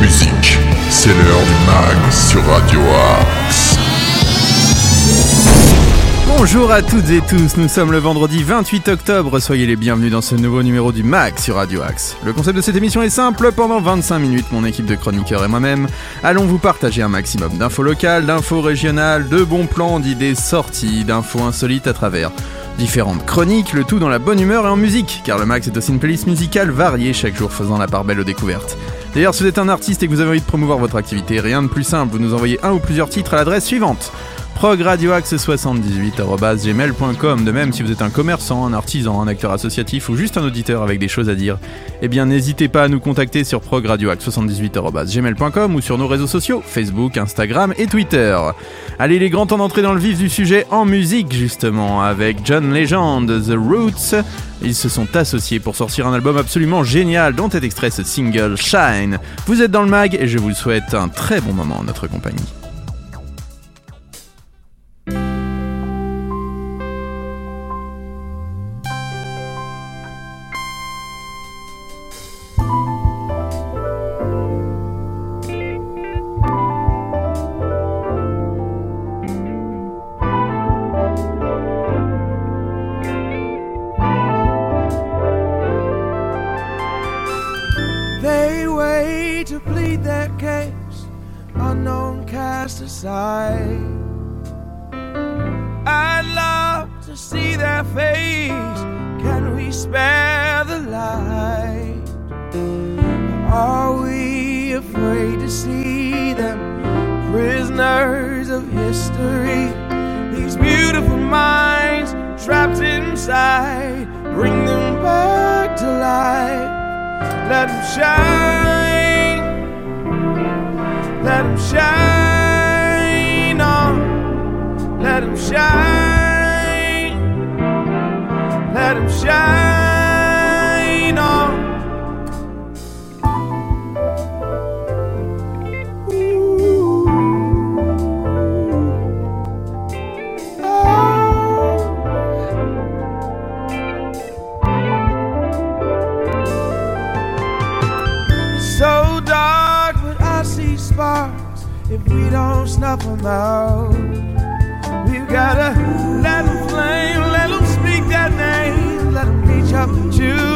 musique. C'est l'heure du mag sur Radio Axe. Bonjour à toutes et tous, nous sommes le vendredi 28 octobre, soyez les bienvenus dans ce nouveau numéro du MAG sur Radio Axe. Le concept de cette émission est simple, pendant 25 minutes, mon équipe de chroniqueurs et moi-même allons vous partager un maximum d'infos locales, d'infos régionales, de bons plans, d'idées sorties, d'infos insolites à travers différentes chroniques, le tout dans la bonne humeur et en musique, car le Max est aussi une playlist musicale variée chaque jour faisant la part belle aux découvertes. D'ailleurs, si vous êtes un artiste et que vous avez envie de promouvoir votre activité, rien de plus simple, vous nous envoyez un ou plusieurs titres à l'adresse suivante progradioaxe78.gmail.com De même, si vous êtes un commerçant, un artisan, un acteur associatif ou juste un auditeur avec des choses à dire, eh bien n'hésitez pas à nous contacter sur progradioaxe78.gmail.com ou sur nos réseaux sociaux, Facebook, Instagram et Twitter. Allez, il est grand temps d'entrer dans le vif du sujet en musique, justement, avec John Legend, The Roots. Ils se sont associés pour sortir un album absolument génial dont est extrait ce single Shine. Vous êtes dans le mag et je vous souhaite un très bon moment en notre compagnie. Aside. I'd love to see their face. Can we spare the light? Are we afraid to see them prisoners of history? These beautiful minds trapped inside, bring them back to life. Let them shine. Let them shine. Let him shine. Let him shine on. if we don't snuff them out. Gotta let them flame, let them speak that name, let them reach up to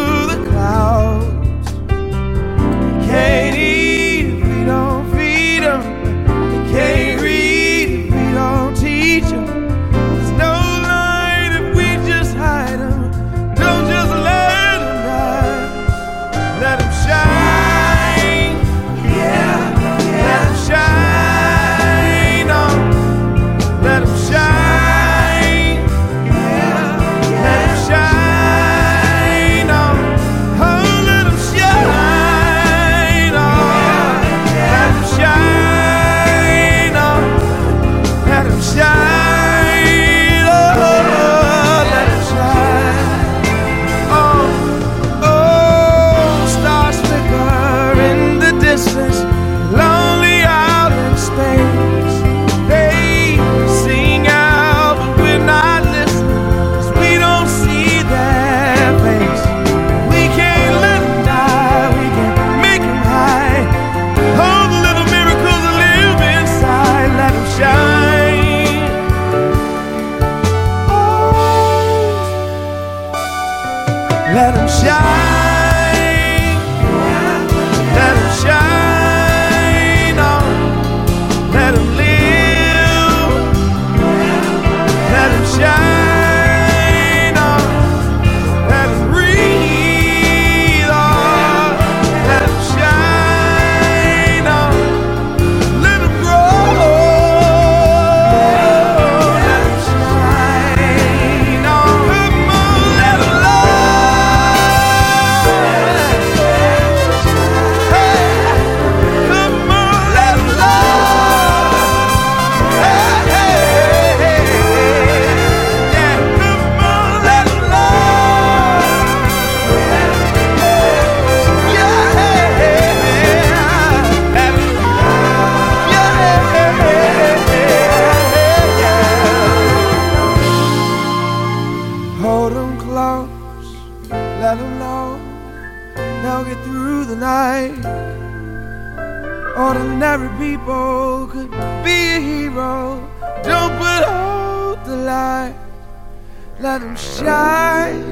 shine.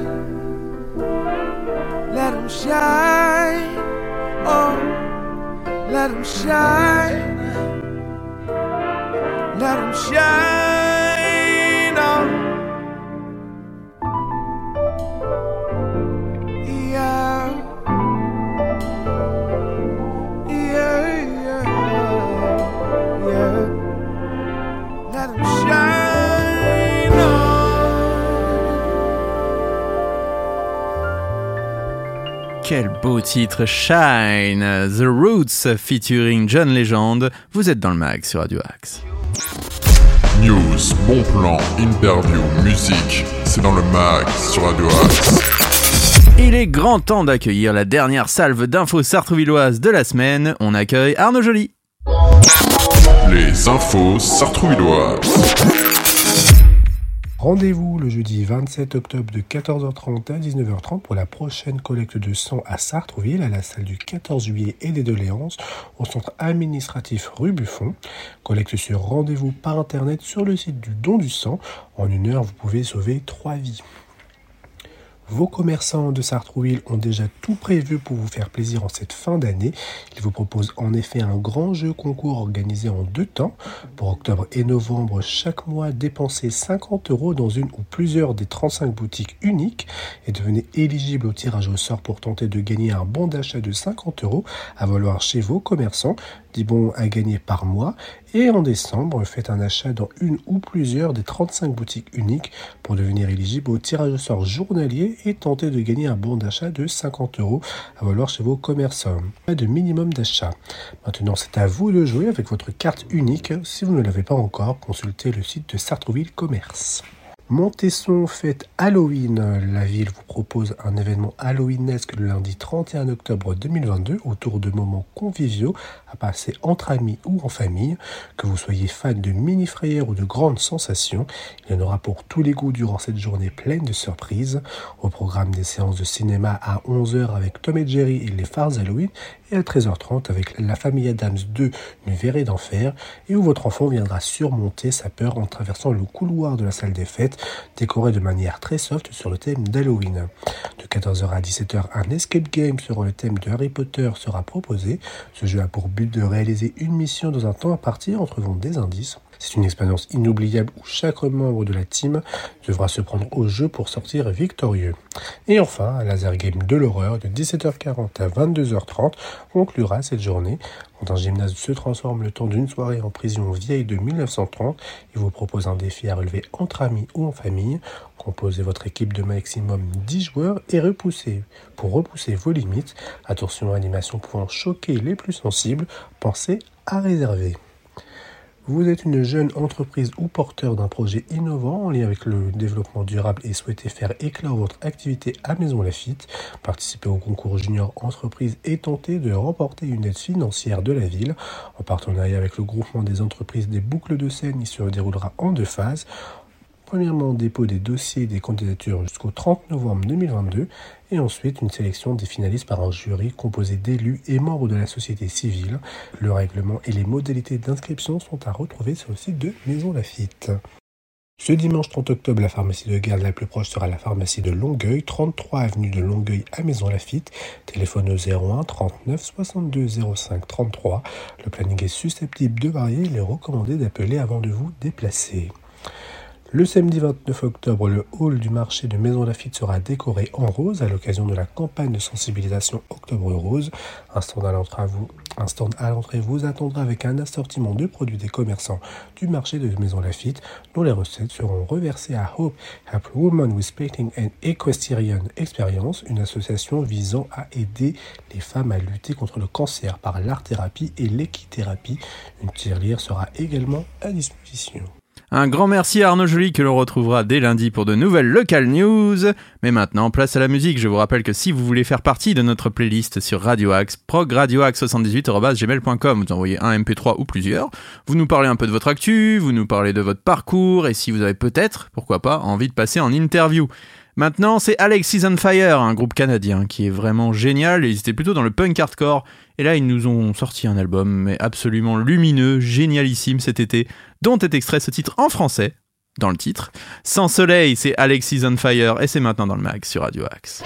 Let them shine. Oh, let them shine. Let them shine. Quel beau titre, Shine, The Roots featuring John Legend. Vous êtes dans le mag sur Radio Axe. News, bon plan, interview, musique, c'est dans le mag sur Radio Axe. Il est grand temps d'accueillir la dernière salve d'infos sartrouvilloises de la semaine. On accueille Arnaud Joly. Les infos sartrouvilloises. Rendez-vous le jeudi 27 octobre de 14h30 à 19h30 pour la prochaine collecte de sang à Sartrouville, à la salle du 14 juillet et des doléances, au centre administratif rue Buffon. Collecte sur rendez-vous par internet sur le site du don du sang. En une heure, vous pouvez sauver trois vies. Vos commerçants de Sartrouville ont déjà tout prévu pour vous faire plaisir en cette fin d'année. Ils vous proposent en effet un grand jeu concours organisé en deux temps. Pour octobre et novembre, chaque mois, dépensez 50 euros dans une ou plusieurs des 35 boutiques uniques et devenez éligible au tirage au sort pour tenter de gagner un bon d'achat de 50 euros à valoir chez vos commerçants. 10 bons à gagner par mois. Et en décembre, faites un achat dans une ou plusieurs des 35 boutiques uniques pour devenir éligible au tirage au sort journalier et tenter de gagner un bon d'achat de 50 euros à valoir chez vos commerçants. Pas de minimum d'achat. Maintenant, c'est à vous de jouer avec votre carte unique. Si vous ne l'avez pas encore, consultez le site de Sartrouville Commerce. Montesson fête Halloween. La ville vous propose un événement halloweenesque le lundi 31 octobre 2022 autour de moments conviviaux à passer entre amis ou en famille. Que vous soyez fan de mini-frayères ou de grandes sensations, il y en aura pour tous les goûts durant cette journée pleine de surprises. Au programme des séances de cinéma à 11h avec Tom et Jerry et les phares Halloween et à 13h30 avec La famille Adams 2, une verrée d'enfer et où votre enfant viendra surmonter sa peur en traversant le couloir de la salle des fêtes décoré de manière très soft sur le thème d'Halloween. De 14h à 17h, un escape game sur le thème de Harry Potter sera proposé. Ce jeu a pour but de réaliser une mission dans un temps à partir en trouvant des indices. C'est une expérience inoubliable où chaque membre de la team devra se prendre au jeu pour sortir victorieux. Et enfin, un laser game de l'horreur de 17h40 à 22h30 conclura cette journée. Quand un gymnase se transforme le temps d'une soirée en prison vieille de 1930, il vous propose un défi à relever entre amis ou en famille. Composez votre équipe de maximum 10 joueurs et repoussez. Pour repousser vos limites, attention à animation pouvant choquer les plus sensibles, pensez à réserver. Vous êtes une jeune entreprise ou porteur d'un projet innovant en lien avec le développement durable et souhaitez faire éclore votre activité à Maison Lafitte, participez au concours Junior Entreprise et tentez de remporter une aide financière de la ville. En partenariat avec le groupement des entreprises des boucles de Seine, il se déroulera en deux phases. Premièrement, dépôt des dossiers et des candidatures jusqu'au 30 novembre 2022 et ensuite une sélection des finalistes par un jury composé d'élus et membres de la société civile. Le règlement et les modalités d'inscription sont à retrouver sur le site de Maison Lafitte. Ce dimanche 30 octobre, la pharmacie de garde la plus proche sera la pharmacie de Longueuil, 33 avenue de Longueuil à Maison Lafitte. Téléphone au 01 39 62 05 33. Le planning est susceptible de varier. Il est recommandé d'appeler avant de vous déplacer. Le samedi 29 octobre, le hall du marché de Maison Lafitte sera décoré en rose à l'occasion de la campagne de sensibilisation Octobre Rose. Un stand à l'entrée vous, attendra avec un assortiment de produits des commerçants du marché de Maison Lafitte, dont les recettes seront reversées à Hope Help Women with Painting and Equestrian Experience, une association visant à aider les femmes à lutter contre le cancer par l'art-thérapie et l'équithérapie. Une tirelire sera également à disposition. Un grand merci à Arnaud Joly que l'on retrouvera dès lundi pour de nouvelles local news. Mais maintenant, place à la musique. Je vous rappelle que si vous voulez faire partie de notre playlist sur Radio Axe, progradioaxe78.gmail.com, vous envoyez un MP3 ou plusieurs. Vous nous parlez un peu de votre actu, vous nous parlez de votre parcours et si vous avez peut-être, pourquoi pas, envie de passer en interview. Maintenant, c'est Alexis on Fire, un groupe canadien qui est vraiment génial. Ils étaient plutôt dans le punk hardcore. Et là, ils nous ont sorti un album mais absolument lumineux, génialissime cet été, dont est extrait ce titre en français, dans le titre. Sans soleil, c'est Alexis on Fire, et c'est maintenant dans le mag sur Radio Axe.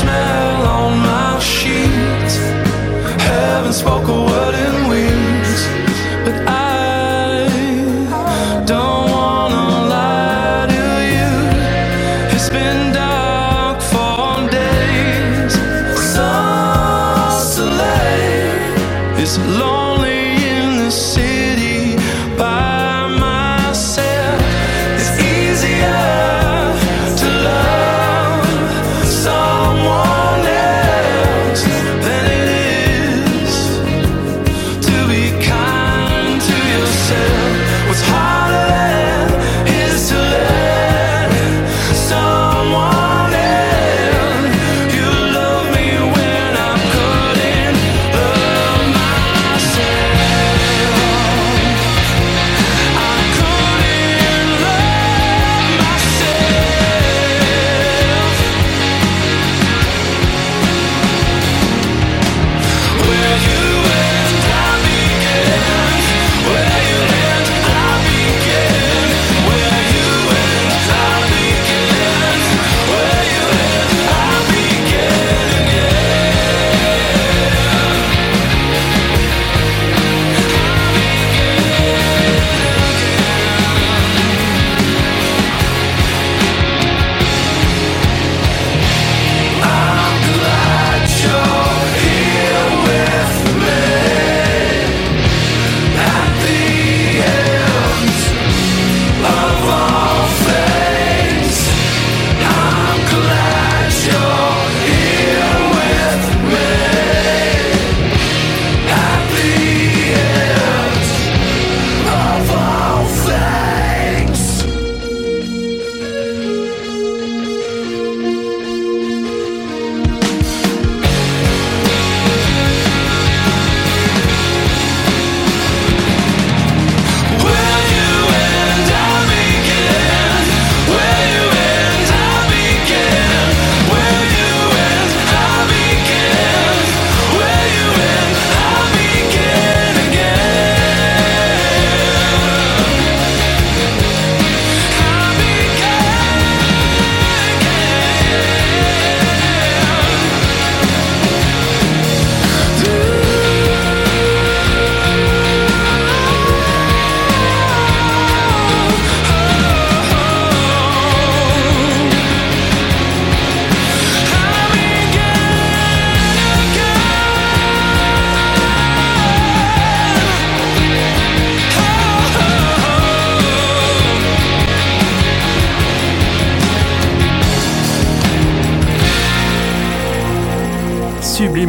smell on my sheets. Haven't spoke a word.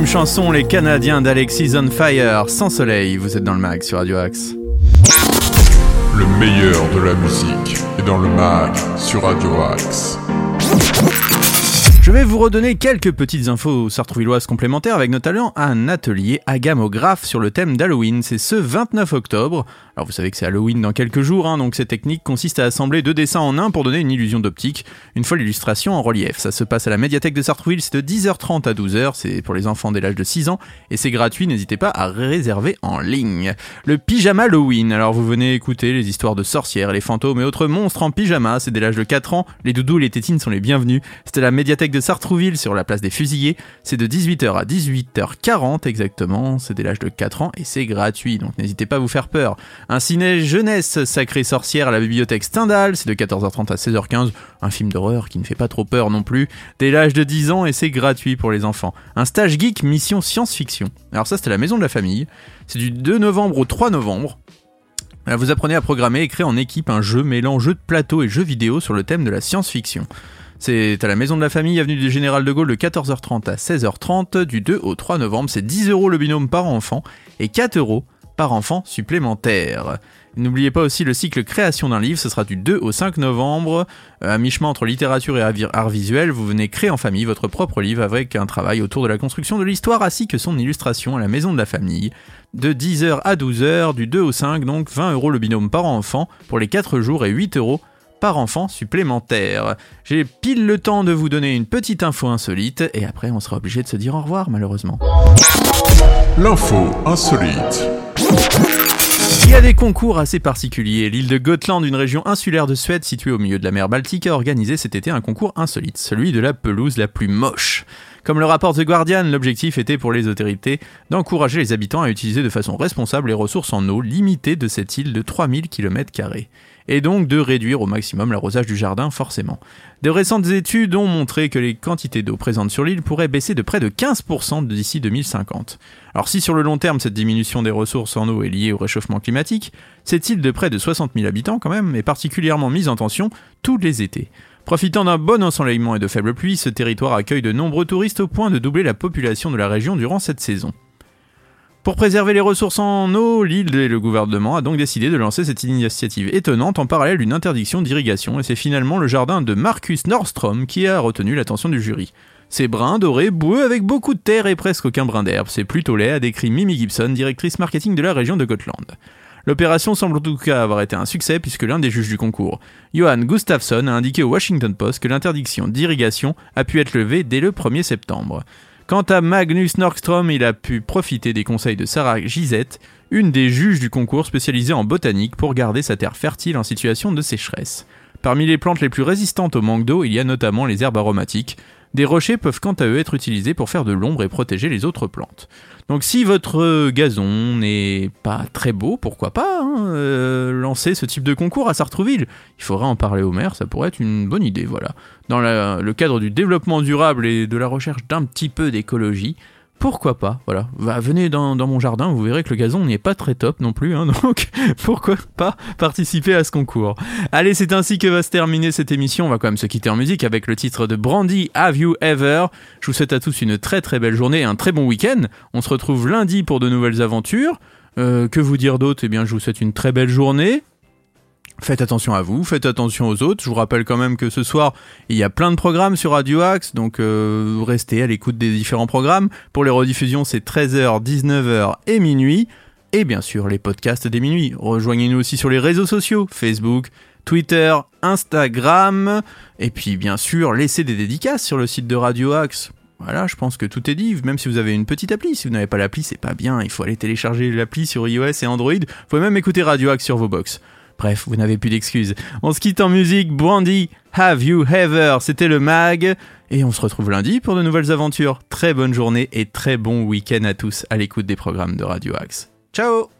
Chanson, les Canadiens d'Alexis on Fire, sans soleil, vous êtes dans le mag sur Radio Axe. Le meilleur de la musique est dans le mag sur Radio Axe. Je vais vous redonner quelques petites infos sartrouvilloises complémentaires avec notamment un atelier à gamographe sur le thème d'Halloween. C'est ce 29 octobre. Alors vous savez que c'est Halloween dans quelques jours, hein, donc cette technique consiste à assembler deux dessins en un pour donner une illusion d'optique, une fois l'illustration en relief. Ça se passe à la médiathèque de Sartrouville, c'est de 10h30 à 12h, c'est pour les enfants dès l'âge de 6 ans, et c'est gratuit, n'hésitez pas à réserver en ligne. Le pyjama Halloween, alors vous venez écouter les histoires de sorcières, les fantômes et autres monstres en pyjama, c'est dès l'âge de 4 ans, les doudous et les tétines sont les bienvenus. C'était la médiathèque de Sartrouville sur la place des fusillés, c'est de 18h à 18h40 exactement, c'est dès l'âge de 4 ans et c'est gratuit, donc n'hésitez pas à vous faire peur. Un ciné jeunesse sacrée sorcière à la bibliothèque Stendhal, c'est de 14h30 à 16h15, un film d'horreur qui ne fait pas trop peur non plus, dès l'âge de 10 ans et c'est gratuit pour les enfants. Un stage geek mission science-fiction. Alors ça c'était la maison de la famille, c'est du 2 novembre au 3 novembre. Vous apprenez à programmer et créer en équipe un jeu mêlant jeu de plateau et jeux vidéo sur le thème de la science-fiction. C'est à la maison de la famille, avenue du Général de Gaulle de 14h30 à 16h30, du 2 au 3 novembre. C'est 10 euros le binôme par enfant et 4 euros par enfant supplémentaire. N'oubliez pas aussi le cycle création d'un livre, ce sera du 2 au 5 novembre, euh, à mi-chemin entre littérature et art visuel, vous venez créer en famille votre propre livre avec un travail autour de la construction de l'histoire ainsi que son illustration à la maison de la famille. De 10h à 12h, du 2 au 5, donc 20 euros le binôme par enfant pour les 4 jours et 8 euros par enfant supplémentaire. J'ai pile le temps de vous donner une petite info insolite et après on sera obligé de se dire au revoir malheureusement. L'info insolite. Il y a des concours assez particuliers. L'île de Gotland, une région insulaire de Suède située au milieu de la mer Baltique, a organisé cet été un concours insolite, celui de la pelouse la plus moche. Comme le rapporte The Guardian, l'objectif était pour les autorités d'encourager les habitants à utiliser de façon responsable les ressources en eau limitées de cette île de 3000 km et donc de réduire au maximum l'arrosage du jardin forcément. De récentes études ont montré que les quantités d'eau présentes sur l'île pourraient baisser de près de 15% d'ici 2050. Alors si sur le long terme cette diminution des ressources en eau est liée au réchauffement climatique, cette île de près de 60 000 habitants quand même est particulièrement mise en tension tous les étés. Profitant d'un bon ensoleillement et de faibles pluies, ce territoire accueille de nombreux touristes au point de doubler la population de la région durant cette saison. Pour préserver les ressources en eau, l'île et le gouvernement a donc décidé de lancer cette initiative étonnante en parallèle d'une interdiction d'irrigation et c'est finalement le jardin de Marcus Nordstrom qui a retenu l'attention du jury. C'est brun, doré, boueux avec beaucoup de terre et presque aucun brin d'herbe, c'est plutôt laid, a décrit Mimi Gibson, directrice marketing de la région de Gotland. L'opération semble en tout cas avoir été un succès puisque l'un des juges du concours, Johan Gustafsson, a indiqué au Washington Post que l'interdiction d'irrigation a pu être levée dès le 1er septembre. Quant à Magnus Nordstrom, il a pu profiter des conseils de Sarah Gisette, une des juges du concours spécialisée en botanique pour garder sa terre fertile en situation de sécheresse. Parmi les plantes les plus résistantes au manque d'eau, il y a notamment les herbes aromatiques. Des rochers peuvent quant à eux être utilisés pour faire de l'ombre et protéger les autres plantes. Donc si votre gazon n'est pas très beau, pourquoi pas hein, euh, lancer ce type de concours à Sartrouville Il faudra en parler au maire, ça pourrait être une bonne idée, voilà. Dans le cadre du développement durable et de la recherche d'un petit peu d'écologie, pourquoi pas, voilà. Venez dans, mon jardin, vous verrez que le gazon n'est pas très top non plus, hein, donc pourquoi pas participer à ce concours. Allez, c'est ainsi que va se terminer cette émission. On va quand même se quitter en musique avec le titre de Brandy Have You Ever? Je vous souhaite à tous une très très belle journée et un très bon week-end. On se retrouve lundi pour de nouvelles aventures. Euh, que vous dire d'autre? Eh bien, je vous souhaite une très belle journée. Faites attention à vous, faites attention aux autres. Je vous rappelle quand même que ce soir, il y a plein de programmes sur Radio Axe, donc euh, restez à l'écoute des différents programmes. Pour les rediffusions, c'est 13h, 19h et minuit. Et bien sûr, les podcasts des minuit. Rejoignez-nous aussi sur les réseaux sociaux, Facebook, Twitter, Instagram. Et puis bien sûr, laissez des dédicaces sur le site de Radio Axe. Voilà, je pense que tout est dit, même si vous avez une petite appli. Si vous n'avez pas l'appli, c'est pas bien, il faut aller télécharger l'appli sur iOS et Android. Vous pouvez même écouter Radio Axe sur vos box. Bref, vous n'avez plus d'excuses. On se quitte en musique, Brandy, Have You Ever, c'était le mag. Et on se retrouve lundi pour de nouvelles aventures. Très bonne journée et très bon week-end à tous à l'écoute des programmes de Radio Axe. Ciao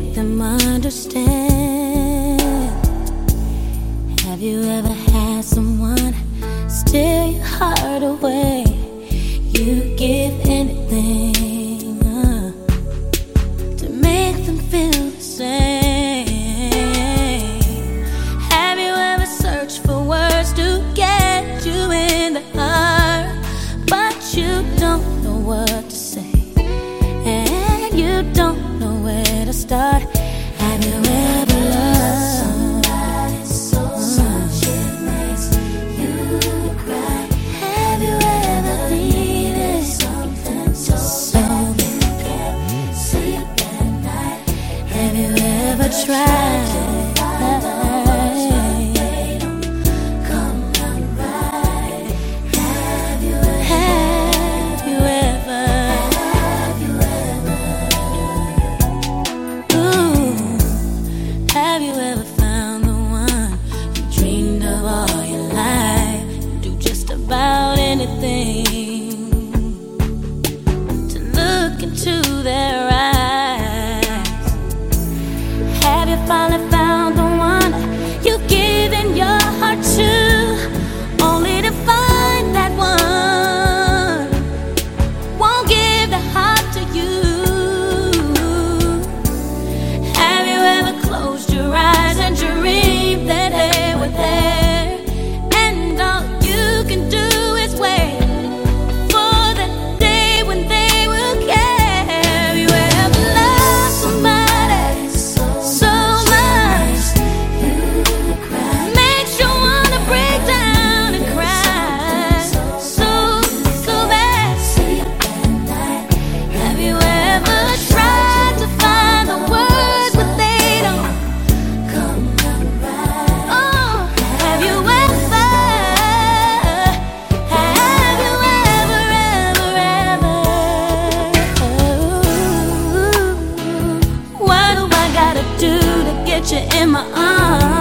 make them understand. Have you ever had someone steal your heart away? You give anything. try. to do to get you in my arms?